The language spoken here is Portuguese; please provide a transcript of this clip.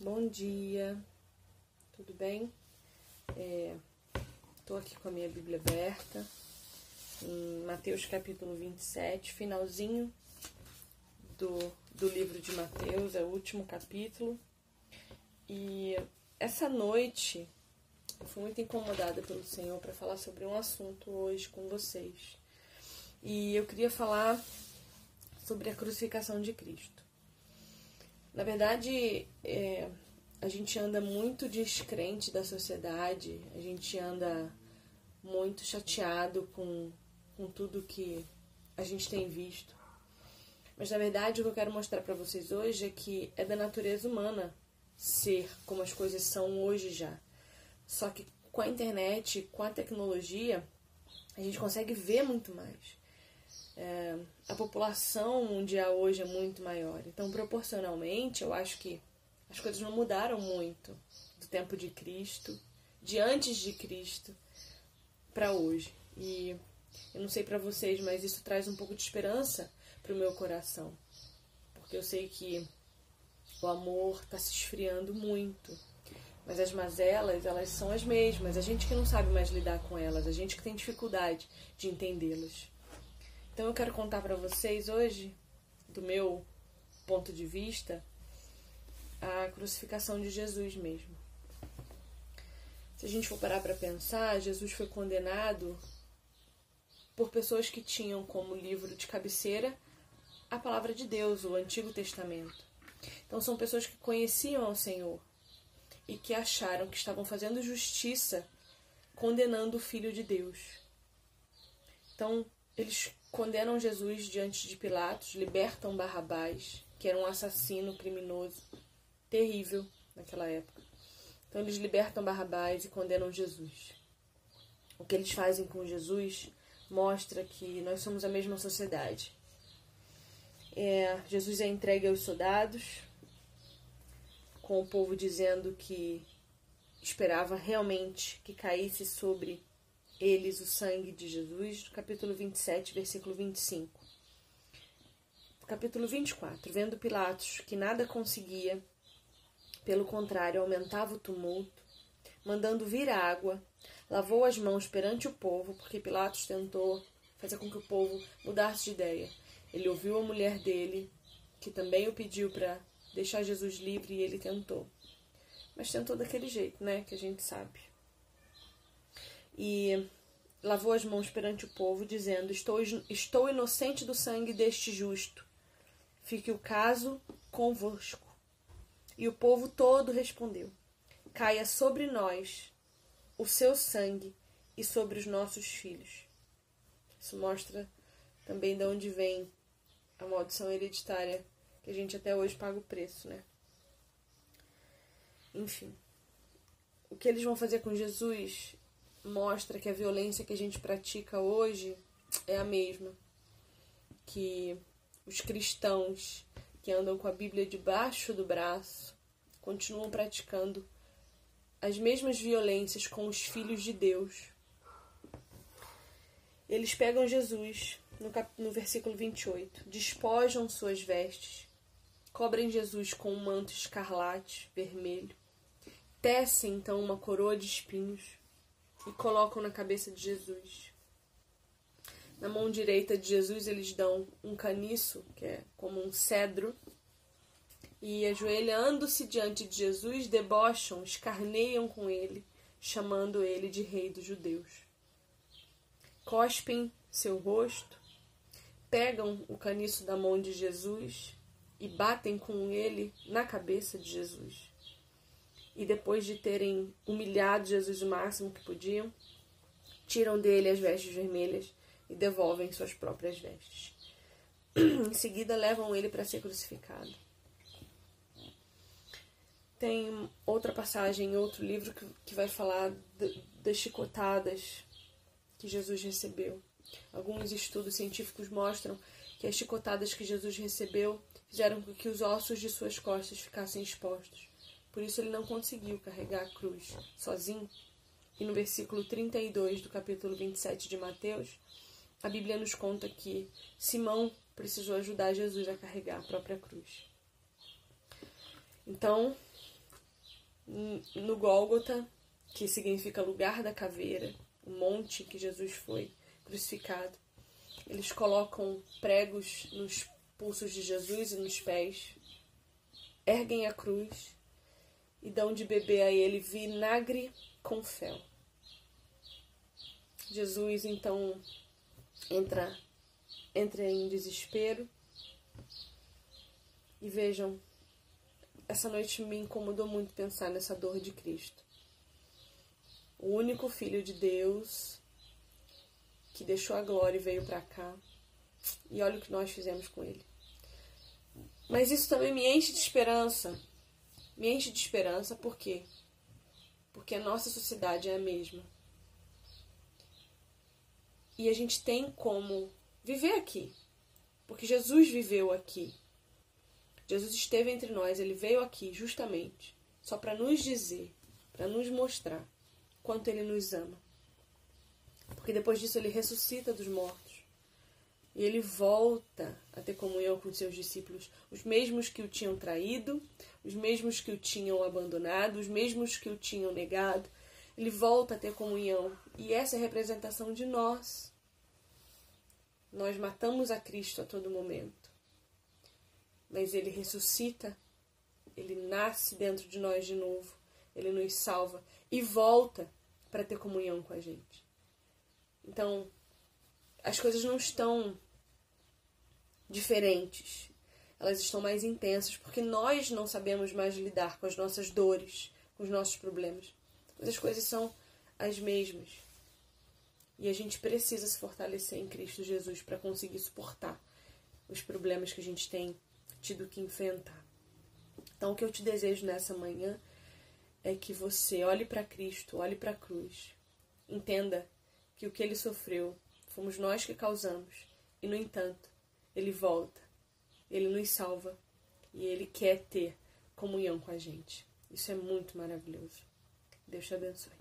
Bom dia, tudo bem? Estou é, aqui com a minha Bíblia aberta, em Mateus capítulo 27, finalzinho do, do livro de Mateus, é o último capítulo. E essa noite eu fui muito incomodada pelo Senhor para falar sobre um assunto hoje com vocês. E eu queria falar sobre a crucificação de Cristo. Na verdade, é, a gente anda muito descrente da sociedade, a gente anda muito chateado com, com tudo que a gente tem visto. Mas na verdade, o que eu quero mostrar para vocês hoje é que é da natureza humana ser como as coisas são hoje já. Só que com a internet, com a tecnologia, a gente consegue ver muito mais. População mundial hoje é muito maior. Então, proporcionalmente, eu acho que as coisas não mudaram muito do tempo de Cristo, de antes de Cristo, para hoje. E eu não sei para vocês, mas isso traz um pouco de esperança para o meu coração. Porque eu sei que o amor está se esfriando muito. Mas as mazelas, elas são as mesmas. A gente que não sabe mais lidar com elas, a gente que tem dificuldade de entendê-las. Então eu quero contar para vocês hoje, do meu ponto de vista, a crucificação de Jesus mesmo. Se a gente for parar para pensar, Jesus foi condenado por pessoas que tinham como livro de cabeceira a palavra de Deus, o Antigo Testamento. Então são pessoas que conheciam ao Senhor e que acharam que estavam fazendo justiça condenando o Filho de Deus. Então, eles condenam Jesus diante de Pilatos, libertam Barrabás, que era um assassino criminoso terrível naquela época. Então eles libertam Barrabás e condenam Jesus. O que eles fazem com Jesus mostra que nós somos a mesma sociedade. É, Jesus é entregue aos soldados, com o povo dizendo que esperava realmente que caísse sobre eles o sangue de Jesus, capítulo 27, versículo 25. Capítulo 24. Vendo Pilatos que nada conseguia, pelo contrário, aumentava o tumulto, mandando vir água, lavou as mãos perante o povo, porque Pilatos tentou fazer com que o povo mudasse de ideia. Ele ouviu a mulher dele, que também o pediu para deixar Jesus livre, e ele tentou. Mas tentou daquele jeito, né? Que a gente sabe e lavou as mãos perante o povo, dizendo: Estou, estou inocente do sangue deste justo. Fique o caso convosco. E o povo todo respondeu: Caia sobre nós o seu sangue e sobre os nossos filhos. Isso mostra também de onde vem a maldição hereditária que a gente até hoje paga o preço, né? Enfim, o que eles vão fazer com Jesus mostra que a violência que a gente pratica hoje é a mesma. Que os cristãos que andam com a Bíblia debaixo do braço continuam praticando as mesmas violências com os filhos de Deus. Eles pegam Jesus, no, cap... no versículo 28, despojam suas vestes, cobrem Jesus com um manto escarlate, vermelho, tecem então uma coroa de espinhos, e colocam na cabeça de Jesus. Na mão direita de Jesus eles dão um caniço, que é como um cedro, e ajoelhando-se diante de Jesus, debocham, escarneiam com ele, chamando ele de Rei dos Judeus. Cospem seu rosto, pegam o caniço da mão de Jesus e batem com ele na cabeça de Jesus e depois de terem humilhado Jesus o máximo que podiam, tiram dele as vestes vermelhas e devolvem suas próprias vestes. em seguida, levam ele para ser crucificado. Tem outra passagem em outro livro que, que vai falar das chicotadas que Jesus recebeu. Alguns estudos científicos mostram que as chicotadas que Jesus recebeu fizeram com que os ossos de suas costas ficassem expostos. Por isso ele não conseguiu carregar a cruz sozinho. E no versículo 32 do capítulo 27 de Mateus, a Bíblia nos conta que Simão precisou ajudar Jesus a carregar a própria cruz. Então, no Gólgota, que significa lugar da caveira, o monte que Jesus foi crucificado. Eles colocam pregos nos pulsos de Jesus e nos pés, erguem a cruz e dão de beber a ele vinagre com fel. Jesus então entra, entra em desespero. E vejam, essa noite me incomodou muito pensar nessa dor de Cristo. O único filho de Deus que deixou a glória e veio para cá. E olha o que nós fizemos com ele. Mas isso também me enche de esperança. Me enche de esperança por quê? Porque a nossa sociedade é a mesma. E a gente tem como viver aqui. Porque Jesus viveu aqui. Jesus esteve entre nós, ele veio aqui justamente só para nos dizer, para nos mostrar quanto ele nos ama. Porque depois disso ele ressuscita dos mortos. E ele volta a ter comunhão com seus discípulos, os mesmos que o tinham traído, os mesmos que o tinham abandonado, os mesmos que o tinham negado. Ele volta a ter comunhão. E essa é a representação de nós. Nós matamos a Cristo a todo momento. Mas ele ressuscita, ele nasce dentro de nós de novo, ele nos salva e volta para ter comunhão com a gente. Então, as coisas não estão diferentes. Elas estão mais intensas porque nós não sabemos mais lidar com as nossas dores, com os nossos problemas. Mas as coisas são as mesmas. E a gente precisa se fortalecer em Cristo Jesus para conseguir suportar os problemas que a gente tem tido que enfrentar. Então, o que eu te desejo nessa manhã é que você olhe para Cristo, olhe para a cruz, entenda que o que ele sofreu fomos nós que causamos, e no entanto, ele volta, ele nos salva e ele quer ter comunhão com a gente. Isso é muito maravilhoso. Deus te abençoe.